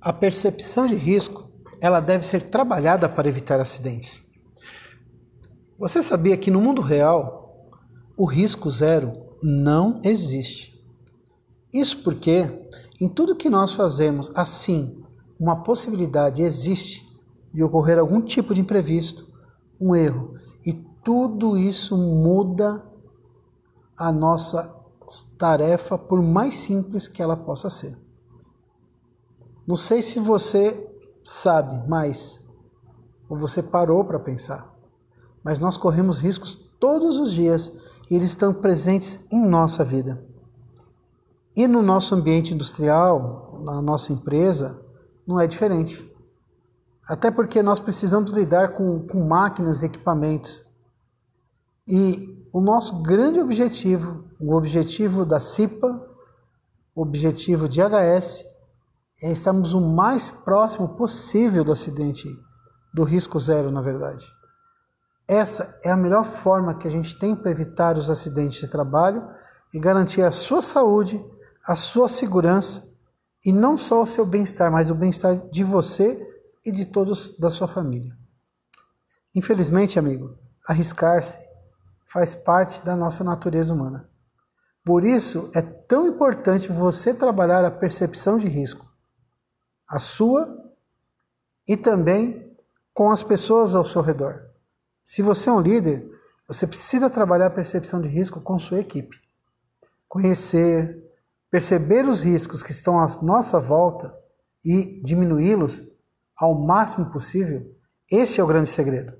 A percepção de risco, ela deve ser trabalhada para evitar acidentes. Você sabia que no mundo real o risco zero não existe? Isso porque em tudo que nós fazemos, assim, uma possibilidade existe de ocorrer algum tipo de imprevisto, um erro, e tudo isso muda a nossa tarefa, por mais simples que ela possa ser. Não sei se você sabe mais, ou você parou para pensar, mas nós corremos riscos todos os dias e eles estão presentes em nossa vida. E no nosso ambiente industrial, na nossa empresa, não é diferente. Até porque nós precisamos lidar com, com máquinas e equipamentos. E o nosso grande objetivo, o objetivo da CIPA, o objetivo de HS, é estarmos o mais próximo possível do acidente, do risco zero, na verdade. Essa é a melhor forma que a gente tem para evitar os acidentes de trabalho e garantir a sua saúde, a sua segurança e não só o seu bem-estar, mas o bem-estar de você e de todos da sua família. Infelizmente, amigo, arriscar-se faz parte da nossa natureza humana. Por isso é tão importante você trabalhar a percepção de risco a sua e também com as pessoas ao seu redor. Se você é um líder, você precisa trabalhar a percepção de risco com sua equipe. Conhecer, perceber os riscos que estão à nossa volta e diminuí-los ao máximo possível, esse é o grande segredo.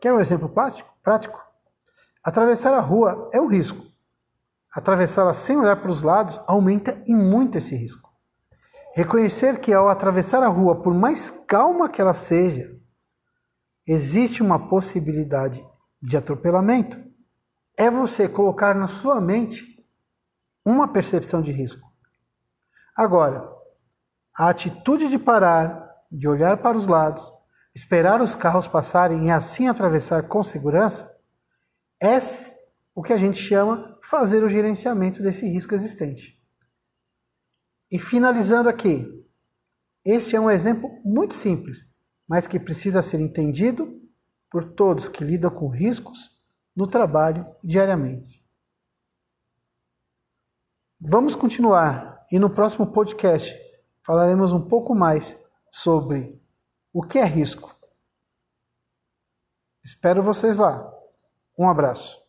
Quer um exemplo prático? Atravessar a rua é um risco. Atravessá-la sem olhar para os lados aumenta em muito esse risco. Reconhecer que ao atravessar a rua, por mais calma que ela seja, existe uma possibilidade de atropelamento. É você colocar na sua mente uma percepção de risco. Agora, a atitude de parar, de olhar para os lados, esperar os carros passarem e assim atravessar com segurança, é o que a gente chama fazer o gerenciamento desse risco existente. E finalizando aqui, este é um exemplo muito simples, mas que precisa ser entendido por todos que lidam com riscos no trabalho diariamente. Vamos continuar e no próximo podcast falaremos um pouco mais sobre o que é risco. Espero vocês lá. Um abraço.